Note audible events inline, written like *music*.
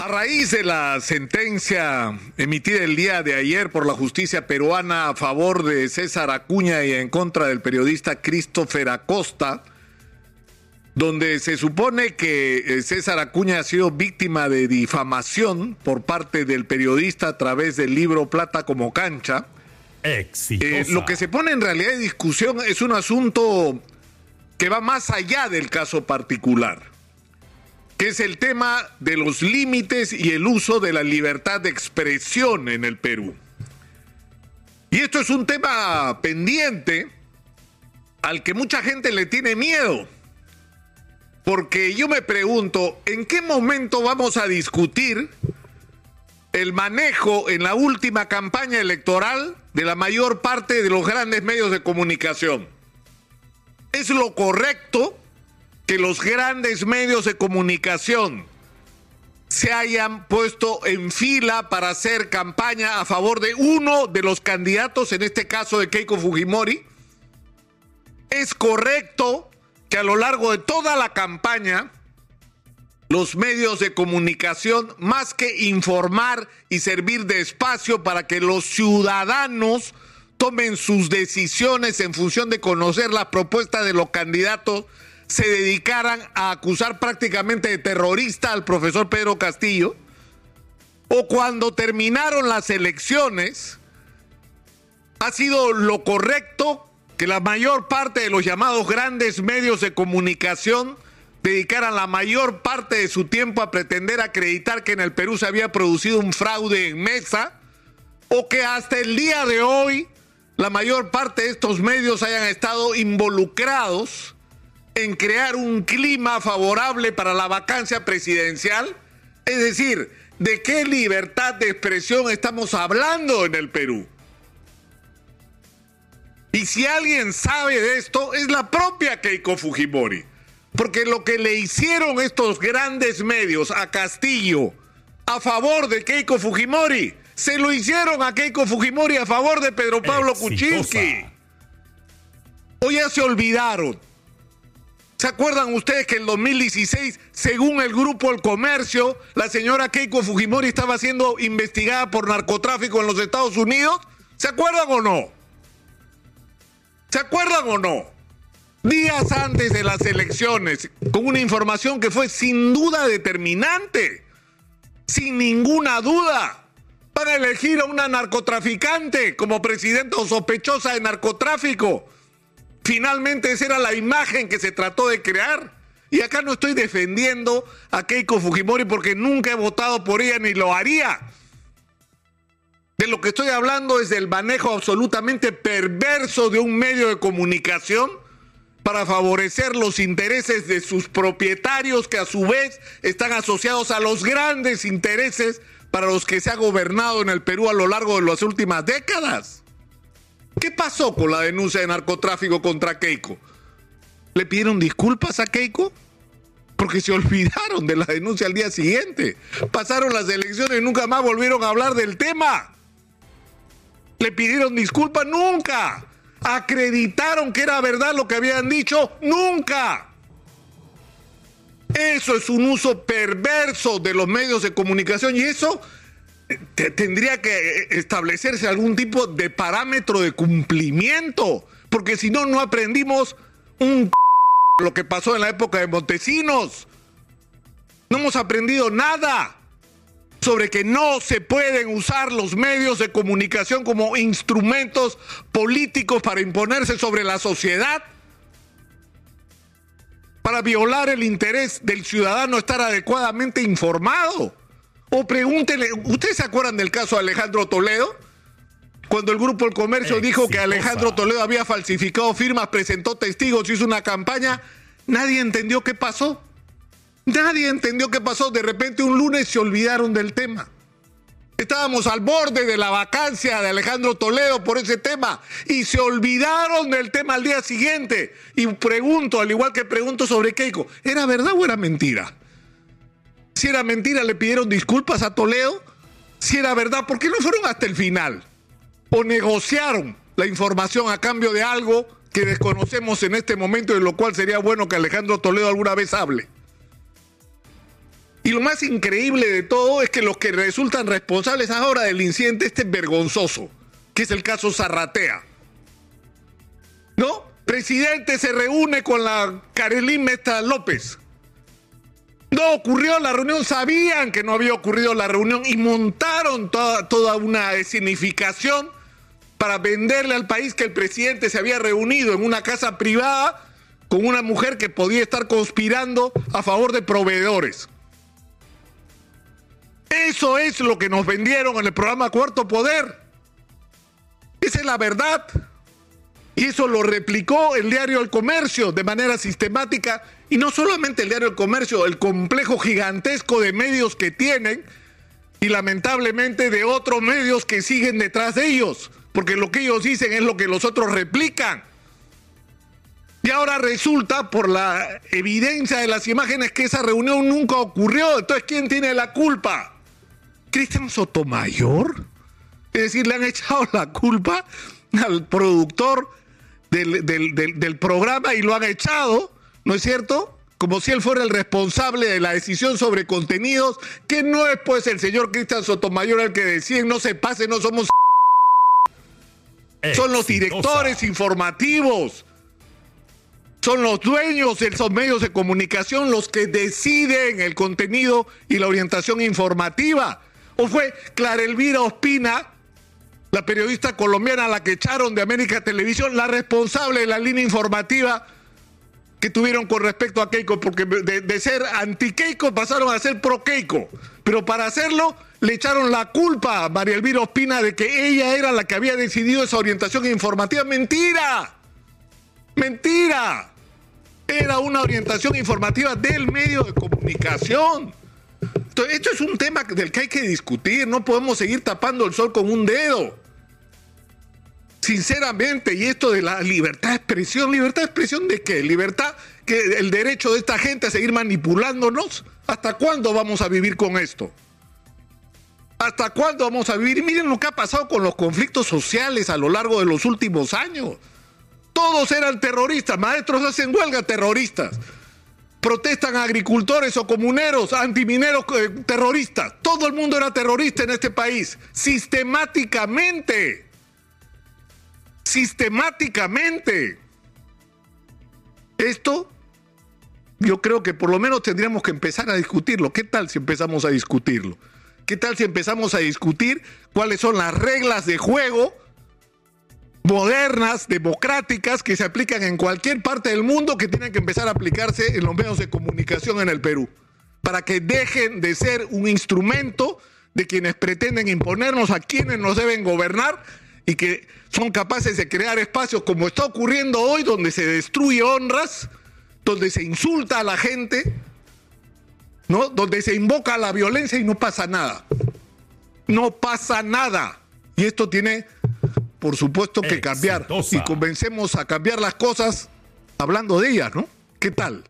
A raíz de la sentencia emitida el día de ayer por la justicia peruana a favor de César Acuña y en contra del periodista Christopher Acosta, donde se supone que eh, César Acuña ha sido víctima de difamación por parte del periodista a través del libro Plata como cancha, eh, lo que se pone en realidad en discusión es un asunto que va más allá del caso particular que es el tema de los límites y el uso de la libertad de expresión en el Perú. Y esto es un tema pendiente al que mucha gente le tiene miedo. Porque yo me pregunto, ¿en qué momento vamos a discutir el manejo en la última campaña electoral de la mayor parte de los grandes medios de comunicación? ¿Es lo correcto que los grandes medios de comunicación se hayan puesto en fila para hacer campaña a favor de uno de los candidatos, en este caso de Keiko Fujimori? ¿Es correcto que a lo largo de toda la campaña los medios de comunicación, más que informar y servir de espacio para que los ciudadanos tomen sus decisiones en función de conocer la propuesta de los candidatos, se dedicaran a acusar prácticamente de terrorista al profesor Pedro Castillo, o cuando terminaron las elecciones, ha sido lo correcto que la mayor parte de los llamados grandes medios de comunicación dedicaran la mayor parte de su tiempo a pretender acreditar que en el Perú se había producido un fraude en mesa, o que hasta el día de hoy la mayor parte de estos medios hayan estado involucrados en crear un clima favorable para la vacancia presidencial? Es decir, ¿de qué libertad de expresión estamos hablando en el Perú? Y si alguien sabe de esto, es la propia Keiko Fujimori. Porque lo que le hicieron estos grandes medios a Castillo a favor de Keiko Fujimori, se lo hicieron a Keiko Fujimori a favor de Pedro Pablo Kuczynski. Hoy ya se olvidaron ¿Se acuerdan ustedes que en 2016, según el grupo El Comercio, la señora Keiko Fujimori estaba siendo investigada por narcotráfico en los Estados Unidos? ¿Se acuerdan o no? ¿Se acuerdan o no? Días antes de las elecciones, con una información que fue sin duda determinante, sin ninguna duda, para elegir a una narcotraficante como presidenta o sospechosa de narcotráfico Finalmente esa era la imagen que se trató de crear. Y acá no estoy defendiendo a Keiko Fujimori porque nunca he votado por ella ni lo haría. De lo que estoy hablando es del manejo absolutamente perverso de un medio de comunicación para favorecer los intereses de sus propietarios que a su vez están asociados a los grandes intereses para los que se ha gobernado en el Perú a lo largo de las últimas décadas. ¿Qué pasó con la denuncia de narcotráfico contra Keiko? ¿Le pidieron disculpas a Keiko? Porque se *laughs* olvidaron de la denuncia al día siguiente. Pasaron las elecciones y nunca más volvieron a hablar del tema. ¿Le pidieron disculpas? Nunca. ¿Acreditaron que era verdad lo que habían dicho? Nunca. Eso es un uso perverso de los medios de comunicación y eso tendría que establecerse algún tipo de parámetro de cumplimiento, porque si no, no aprendimos un lo que pasó en la época de Montesinos. No hemos aprendido nada sobre que no se pueden usar los medios de comunicación como instrumentos políticos para imponerse sobre la sociedad, para violar el interés del ciudadano estar adecuadamente informado. O pregúntele, ¿ustedes se acuerdan del caso de Alejandro Toledo? Cuando el Grupo El Comercio dijo que Alejandro Toledo había falsificado firmas, presentó testigos, hizo una campaña, nadie entendió qué pasó. Nadie entendió qué pasó. De repente un lunes se olvidaron del tema. Estábamos al borde de la vacancia de Alejandro Toledo por ese tema y se olvidaron del tema al día siguiente. Y pregunto, al igual que pregunto sobre Keiko, ¿era verdad o era mentira? Si era mentira, le pidieron disculpas a Toledo. Si era verdad, ¿por qué no fueron hasta el final? O negociaron la información a cambio de algo que desconocemos en este momento, de lo cual sería bueno que Alejandro Toledo alguna vez hable. Y lo más increíble de todo es que los que resultan responsables ahora del incidente este vergonzoso, que es el caso Zarratea. ¿No? Presidente se reúne con la Carolín Mesta López. No ocurrió la reunión, sabían que no había ocurrido la reunión y montaron toda, toda una escenificación para venderle al país que el presidente se había reunido en una casa privada con una mujer que podía estar conspirando a favor de proveedores. Eso es lo que nos vendieron en el programa Cuarto Poder. Esa es la verdad. Y eso lo replicó el diario El Comercio de manera sistemática. Y no solamente el diario El Comercio, el complejo gigantesco de medios que tienen y lamentablemente de otros medios que siguen detrás de ellos. Porque lo que ellos dicen es lo que los otros replican. Y ahora resulta, por la evidencia de las imágenes, que esa reunión nunca ocurrió. Entonces, ¿quién tiene la culpa? ¿Cristian Sotomayor? Es decir, le han echado la culpa al productor del, del, programa y lo han echado, ¿no es cierto? Como si él fuera el responsable de la decisión sobre contenidos, que no es pues el señor Cristian Sotomayor el que decide, no se pase, no somos... Son los directores informativos son los dueños de esos medios de comunicación los que deciden el contenido y la orientación informativa. ¿O fue Clara Elvira Ospina, la periodista colombiana la que echaron de América Televisión, la responsable de la línea informativa que tuvieron con respecto a Keiko? Porque de, ser anti-Keiko pasaron a ser pro-Keiko. Pero para hacerlo le echaron la culpa a María Elvira Ospina de que ella era la que había decidido esa orientación informativa. ¡Mentira! Mentira. Era una orientación informativa del medio de comunicación. Esto es un tema del que hay que discutir. No podemos seguir tapando el sol con un dedo. Sinceramente, y esto de la libertad de expresión, ¿libertad de expresión de qué? ¿Libertad que el derecho de esta gente a seguir manipulándonos? ¿Hasta cuándo vamos a vivir con esto? ¿Hasta cuándo vamos a vivir? Miren lo que ha pasado con los conflictos sociales a lo largo de los últimos años. Todos eran terroristas, maestros hacen huelga terroristas. Protestan agricultores o comuneros, antimineros eh, terroristas. Todo el mundo era terrorista en este país, sistemáticamente. Sistemáticamente. Esto yo creo que por lo menos tendríamos que empezar a discutirlo. ¿Qué tal si empezamos a discutirlo? ¿Qué tal si empezamos a discutir cuáles son las reglas de juego modernas, democráticas, que se aplican en cualquier parte del mundo, que tienen que empezar a aplicarse en los medios de comunicación en el Perú, para que dejen de ser un instrumento de quienes pretenden imponernos a quienes nos deben gobernar y que son capaces de crear espacios como está ocurriendo hoy, donde se destruye honras, donde se insulta a la gente, ¿no? Donde se invoca la violencia y no pasa nada. No pasa nada. Y esto tiene por supuesto que cambiar. Y convencemos a cambiar las cosas hablando de ellas, ¿no? ¿Qué tal?